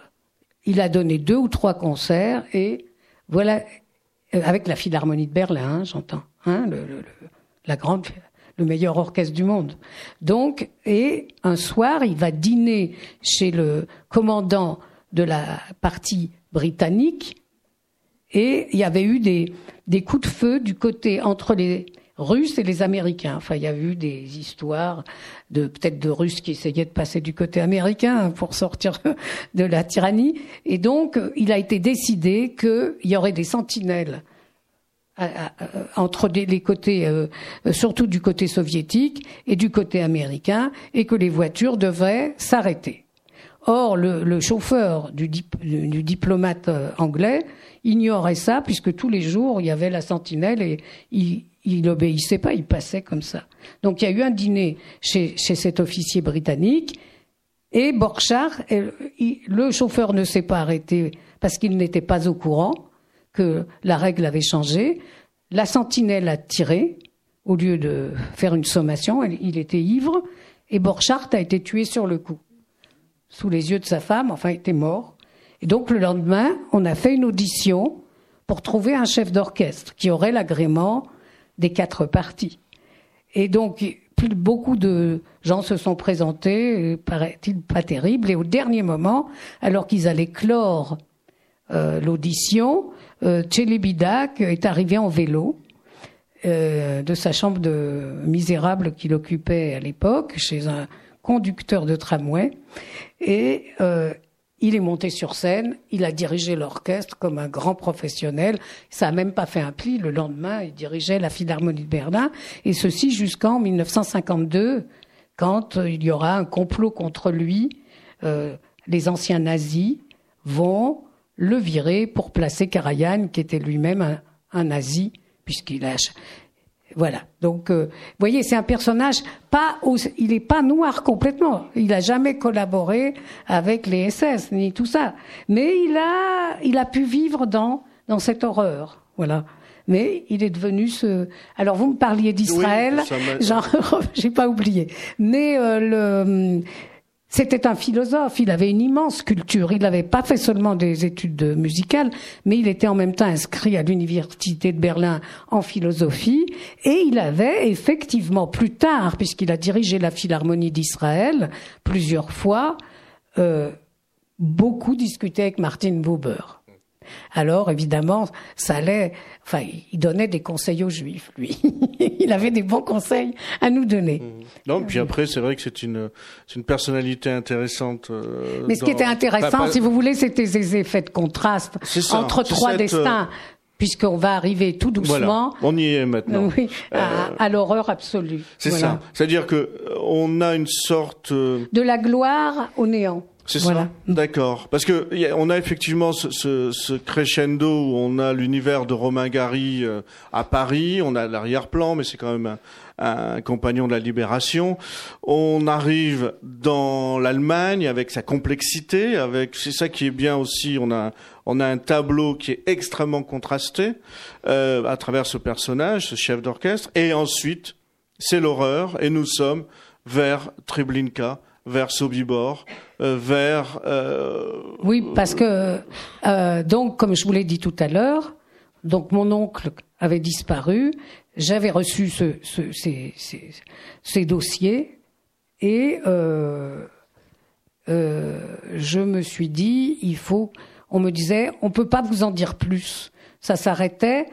il a donné deux ou trois concerts et voilà, euh, avec la Philharmonie de Berlin, hein, j'entends, hein, la grande le meilleur orchestre du monde. Donc, et un soir, il va dîner chez le commandant de la partie britannique, et il y avait eu des, des coups de feu du côté entre les Russes et les Américains. Enfin, il y a eu des histoires de peut-être de Russes qui essayaient de passer du côté américain pour sortir de la tyrannie. Et donc, il a été décidé qu'il y aurait des sentinelles entre les côtés, euh, surtout du côté soviétique et du côté américain, et que les voitures devraient s'arrêter. Or, le, chauffeur du, diplomate euh, anglais ignorait ça, puisque tous les jours, il y avait la sentinelle et il, il obéissait pas, il passait comme ça. Donc, il y a eu un dîner chez, chez cet officier britannique, et Borchardt, le chauffeur ne s'est pas arrêté parce qu'il n'était pas au courant que la règle avait changé. La sentinelle a tiré au lieu de faire une sommation. Il était ivre et Borchardt a été tué sur le coup, sous les yeux de sa femme. Enfin, il était mort. Et donc le lendemain, on a fait une audition pour trouver un chef d'orchestre qui aurait l'agrément des quatre parties. Et donc, beaucoup de gens se sont présentés, paraît-il pas terrible, et au dernier moment, alors qu'ils allaient clore euh, l'audition, euh, est arrivé en vélo euh, de sa chambre de misérable qu'il occupait à l'époque chez un conducteur de tramway et euh, il est monté sur scène, il a dirigé l'orchestre comme un grand professionnel. Ça a même pas fait un pli. Le lendemain, il dirigeait la Philharmonie de Berlin, et ceci jusqu'en 1952, quand il y aura un complot contre lui. Euh, les anciens nazis vont le virer pour placer Karajan, qui était lui-même un, nazi, puisqu'il a voilà. Donc, euh, vous voyez, c'est un personnage pas, il est pas noir complètement. Il a jamais collaboré avec les SS ni tout ça, mais il a, il a pu vivre dans dans cette horreur. Voilà. Mais il est devenu ce. Alors, vous me parliez d'Israël, oui, j'ai pas oublié. Mais euh, le c'était un philosophe, il avait une immense culture. Il n'avait pas fait seulement des études musicales, mais il était en même temps inscrit à l'université de Berlin en philosophie. Et il avait effectivement, plus tard, puisqu'il a dirigé la Philharmonie d'Israël plusieurs fois, euh, beaucoup discuté avec Martin Buber. Alors évidemment, ça allait. Enfin, il donnait des conseils aux Juifs, lui. il avait des bons conseils à nous donner. Mmh. Non, puis après, c'est vrai que c'est une, une personnalité intéressante. Euh, Mais ce qui était intéressant, si vous voulez, c'était ces effets de contraste entre trois destins. Euh, puisqu'on va arriver tout doucement. on y est maintenant. Oui, à, euh, l'horreur absolue. C'est ça. C'est-à-dire que on a une sorte de la gloire au néant. C'est ça. D'accord. Parce que on a effectivement ce, ce, ce, crescendo où on a l'univers de Romain Gary euh, à Paris, on a l'arrière-plan, mais c'est quand même un, un, compagnon de la libération. On arrive dans l'Allemagne avec sa complexité, avec c'est ça qui est bien aussi. On a on a un tableau qui est extrêmement contrasté euh, à travers ce personnage, ce chef d'orchestre, et ensuite c'est l'horreur et nous sommes vers Treblinka vers Sobibor, euh, vers... Euh, oui, parce que, euh, donc, comme je vous l'ai dit tout à l'heure, donc mon oncle avait disparu, j'avais reçu ce, ce, ces, ces, dossiers et euh, euh, je me suis dit, il faut... On me disait, on peut pas vous en dire plus. Ça s'arrêtait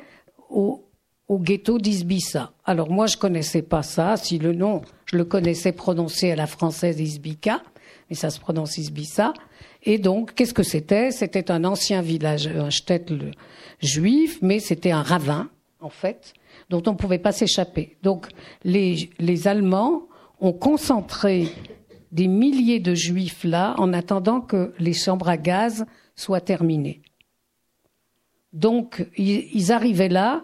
au, au ghetto d'Isbissa. Alors moi, je connaissais pas ça. Si le nom, je le connaissais prononcé à la française Isbika, mais ça se prononce Isbissa. Et donc, qu'est-ce que c'était? C'était un ancien village, un shtetl juif, mais c'était un ravin, en fait, dont on ne pouvait pas s'échapper. Donc, les Allemands ont concentré des milliers de juifs là en attendant que les chambres à gaz soient terminées. Donc, ils arrivaient là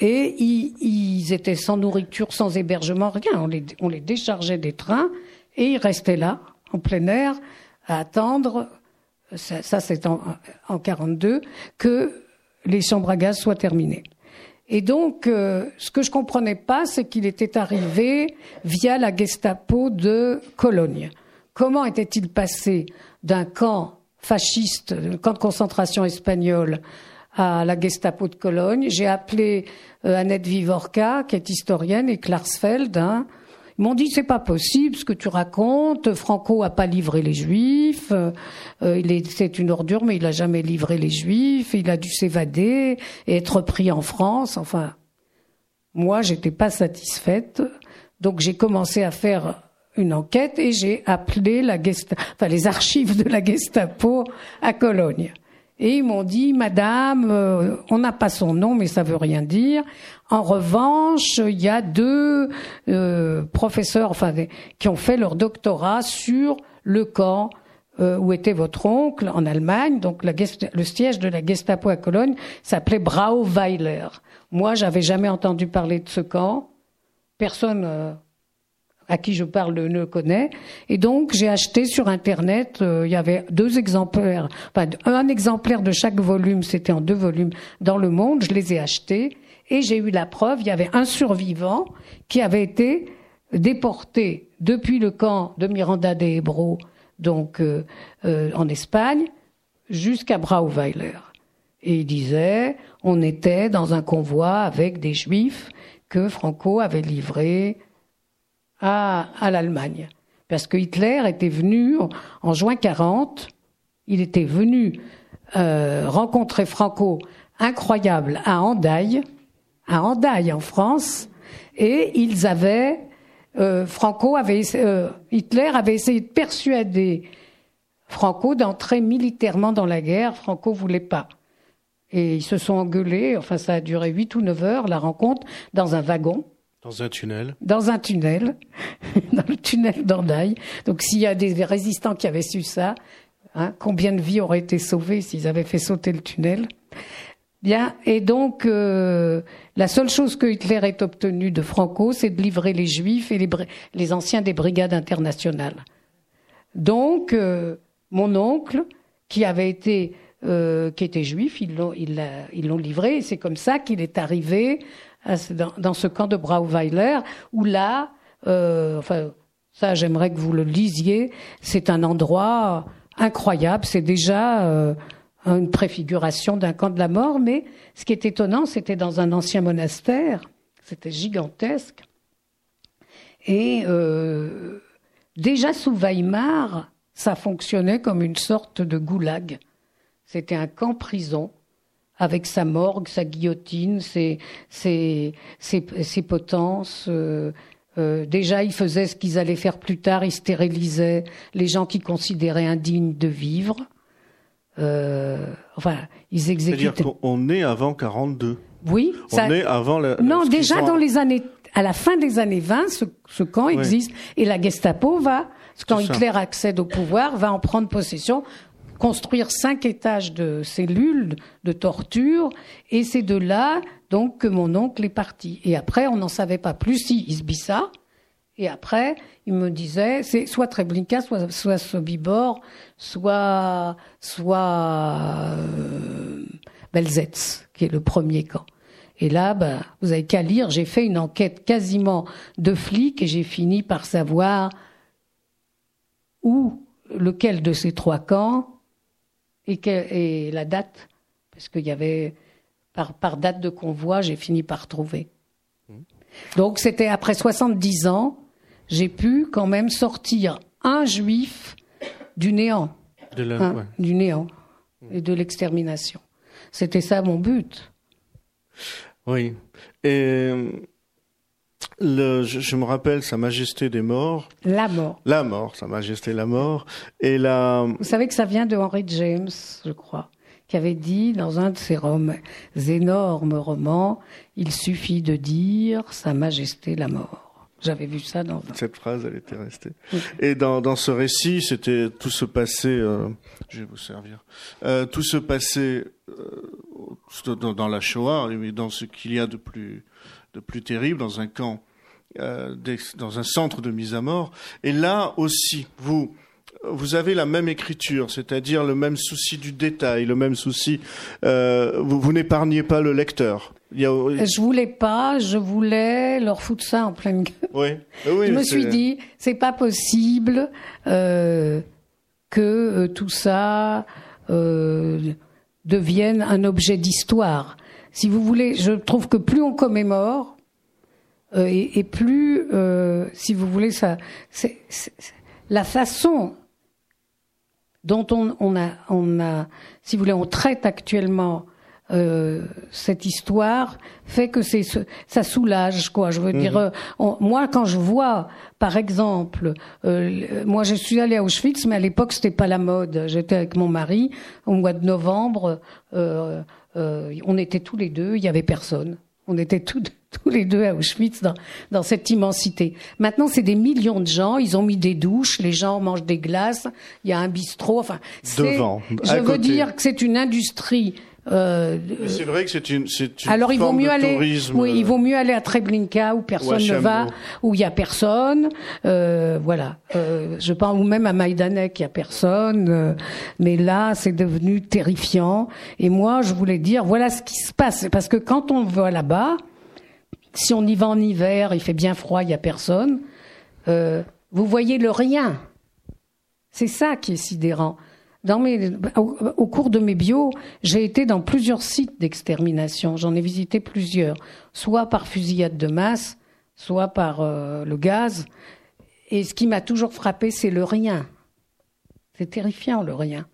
et ils, ils, étaient sans nourriture, sans hébergement, rien. On les, on les déchargeait des trains et ils restaient là, en plein air, à attendre, ça, ça c'est en, en 42, que les chambres à gaz soient terminées. Et donc, euh, ce que je comprenais pas, c'est qu'il était arrivé via la Gestapo de Cologne. Comment était-il passé d'un camp fasciste, d'un camp de concentration espagnol, à la Gestapo de Cologne. J'ai appelé euh, Annette Vivorca, qui est historienne, et Klarsfeld. Hein. Ils m'ont dit c'est pas possible ce que tu racontes. Franco a pas livré les Juifs. Euh, il est c'est une ordure, mais il a jamais livré les Juifs. Il a dû s'évader et être pris en France. Enfin, moi j'étais pas satisfaite, donc j'ai commencé à faire une enquête et j'ai appelé la Gestapo, enfin les archives de la Gestapo à Cologne. Et ils m'ont dit, Madame, euh, on n'a pas son nom, mais ça veut rien dire. En revanche, il y a deux euh, professeurs, enfin, qui ont fait leur doctorat sur le camp euh, où était votre oncle en Allemagne. Donc, le siège de la Gestapo à Cologne s'appelait Brauweiler. Moi, j'avais jamais entendu parler de ce camp. Personne à qui je parle ne le connaît. Et donc, j'ai acheté sur Internet, euh, il y avait deux exemplaires, enfin, un exemplaire de chaque volume, c'était en deux volumes, dans le monde, je les ai achetés. Et j'ai eu la preuve, il y avait un survivant qui avait été déporté depuis le camp de Miranda de Ebro, donc euh, euh, en Espagne, jusqu'à Brauweiler. Et il disait, on était dans un convoi avec des juifs que Franco avait livrés à, l'Allemagne. Parce que Hitler était venu en, juin 40, il était venu euh, rencontrer Franco, incroyable, à Andaille, à Andaille en France, et ils avaient, euh, Franco avait, euh, Hitler avait essayé de persuader Franco d'entrer militairement dans la guerre. Franco voulait pas. Et ils se sont engueulés, enfin ça a duré huit ou neuf heures, la rencontre, dans un wagon. Dans un tunnel Dans un tunnel, dans le tunnel d'Andaille. Donc s'il y a des résistants qui avaient su ça, hein, combien de vies auraient été sauvées s'ils avaient fait sauter le tunnel? Bien, et donc euh, la seule chose que Hitler ait obtenue de Franco, c'est de livrer les Juifs et les, anciens des brigades internationales. Donc euh, mon oncle, qui avait été euh, qui était juif, ils l'ont ils l'ont livré. Et c'est comme ça qu'il est arrivé dans, ce camp de Brauweiler, où là, euh, enfin, ça j'aimerais que vous le lisiez, c'est un endroit incroyable, c'est déjà euh, une préfiguration d'un camp de la mort, mais ce qui est étonnant, c'était dans un ancien monastère, c'était gigantesque, et euh, déjà sous Weimar, ça fonctionnait comme une sorte de goulag. C'était un camp-prison avec sa morgue, sa guillotine, ses, ses, ses, potences. Euh, euh, déjà, ils faisaient ce qu'ils allaient faire plus tard, ils stérilisaient les gens qui considéraient indignes de vivre. Euh, enfin, ils exécutaient. C'est-à-dire qu'on est avant 42. Oui. On est avant la. Non, déjà dans les années, à la fin des années 20, ce, ce camp existe et la Gestapo va, quand Hitler accède au pouvoir, va en prendre possession construire cinq étages de cellules de torture, et c'est de là donc que mon oncle est parti. Et après, on n'en savait pas plus si Isbissa. Et après, il me disait, c'est soit Treblinka, soit, Sobibor, soit, soit euh, Belzetz, qui est le premier camp. Et là, ben, vous avez qu'à lire, j'ai fait une enquête quasiment de flic et j'ai fini par savoir où, lequel de ces trois camps et, la date, parce qu'il y avait, par, par, date de convoi, j'ai fini par trouver. Donc c'était après 70 ans, j'ai pu quand même sortir un juif du néant. Hein, du néant et de l'extermination. C'était ça mon but. Oui. Et le, je, me rappelle Sa Majesté des Morts. La mort. La mort, Sa Majesté la mort. Et la. Vous savez que ça vient de Henry James, je crois, qui avait dit dans un de ses énormes romans, il suffit de dire Sa Majesté la mort. J'avais vu ça dans cette phrase, elle était restée. Et dans, dans ce récit, c'était tout se passait. Euh, je vais vous servir. Euh, tout se passait euh, dans, dans, la Shoah, mais dans ce qu'il y a de plus de plus terrible, dans un camp euh, dans un centre de mise à mort. Et là aussi, vous, vous avez la même écriture, c'est-à-dire le même souci du détail, le même souci. Euh, vous, vous n'épargnez pas le lecteur. Il y a... Je voulais pas, je voulais leur foutre ça en pleine gueule. Oui. oui je me suis dit, c'est pas possible euh, que euh, tout ça euh, devienne un objet d'histoire. Si vous voulez, je trouve que plus on commémore, euh, et, plus, euh, si vous voulez, ça, c'est, la façon dont on, on, a, on a, si vous voulez, on traite actuellement euh, cette histoire fait que c'est ça soulage quoi. Je veux dire, mhm. euh, moi quand je vois, par exemple, euh, moi je suis allée à Auschwitz, mais à l'époque c'était pas la mode. J'étais avec mon mari au mois de novembre. Euh, on était tous les deux, il y avait personne. On était tous, tous les deux à Auschwitz dans, dans cette immensité. Maintenant, c'est des millions de gens. Ils ont mis des douches. Les gens mangent des glaces. Il y a un bistrot. Enfin, devant. Je veux dire que c'est une industrie euh, c'est vrai que c'est une, c'est une alors il vaut mieux aller, oui, il vaut mieux aller à Treblinka où personne ne va, où il y a personne, euh, voilà. Euh, je pense ou même à Maïdanek il y a personne, euh, mais là c'est devenu terrifiant. Et moi je voulais dire voilà ce qui se passe, parce que quand on va là-bas, si on y va en hiver, il fait bien froid, il y a personne. Euh, vous voyez le rien. C'est ça qui est sidérant. Dans mes, au, cours de mes bios, j'ai été dans plusieurs sites d'extermination. J'en ai visité plusieurs, soit par fusillade de masse, soit par euh, le gaz. Et ce qui m'a toujours frappé, c'est le rien. C'est terrifiant, le rien.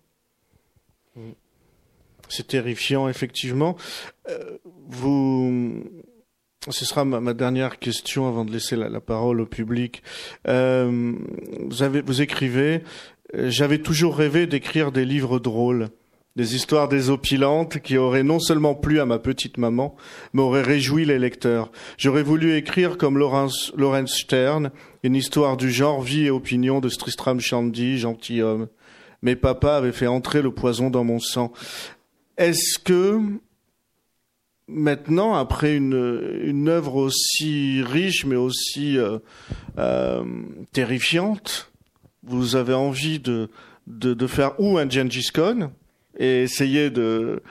C'est terrifiant, effectivement. Euh, vous, ce sera ma, dernière question avant de laisser la, parole au public. Euh, vous avez, vous écrivez euh, j'avais toujours rêvé d'écrire des livres drôles, des histoires désopilantes qui auraient non seulement plu à ma petite maman, mais auraient réjoui les lecteurs. J'aurais voulu écrire comme Laurence, Stern, une histoire du genre vie et opinion de Tristram Shandy, gentilhomme. Mais papa avait fait entrer le poison dans mon sang. Est-ce que maintenant, après une, une œuvre aussi riche mais aussi euh, euh, terrifiante, vous avez envie de, de, de faire ou un Gengis Khan et essayer de.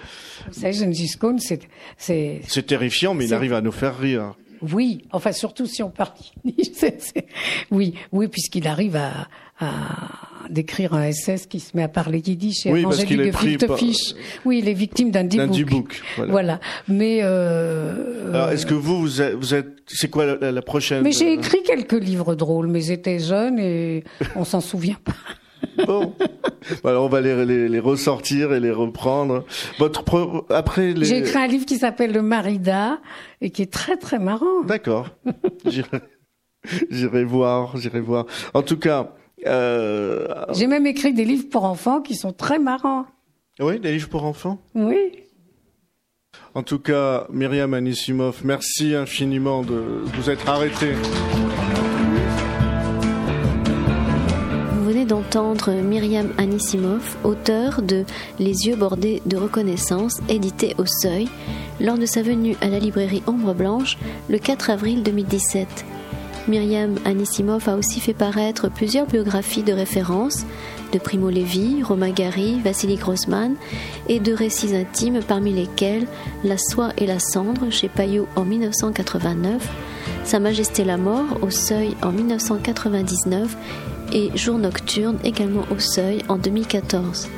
Vous savez, Gengis Khan, c'est. C'est terrifiant, mais il arrive à nous faire rire. Oui, enfin surtout si on parle. oui, oui, puisqu'il arrive à, à décrire un SS qui se met à parler yiddish et oui, à manger du gefilte. Oui, il est victime d'un D-book. Voilà. voilà. Mais euh, alors, est-ce que vous, vous êtes, c'est quoi la, la, prochaine Mais j'ai euh, écrit quelques livres drôles, mais j'étais jeune et on s'en souvient pas. bon. Alors on va les, les, ressortir et les reprendre. Votre après les... J'ai écrit un livre qui s'appelle Le Marida et qui est très très marrant. D'accord. J'irai voir, j'irai voir. En tout cas. Euh... J'ai même écrit des livres pour enfants qui sont très marrants. Oui, des livres pour enfants? Oui. En tout cas, Myriam Anissimov, merci infiniment de vous être arrêtée. Vous venez d'entendre Myriam Anissimov, auteur de Les yeux bordés de reconnaissance, édité au Seuil, lors de sa venue à la librairie Ombre Blanche le 4 avril 2017. Myriam Anissimov a aussi fait paraître plusieurs biographies de référence, de Primo Levi, Romain Gary, Vassili Grossman et de récits intimes parmi lesquels La soie et la cendre chez Payot en 1989, Sa Majesté la mort au seuil en 1999 et Jour nocturne également au seuil en 2014.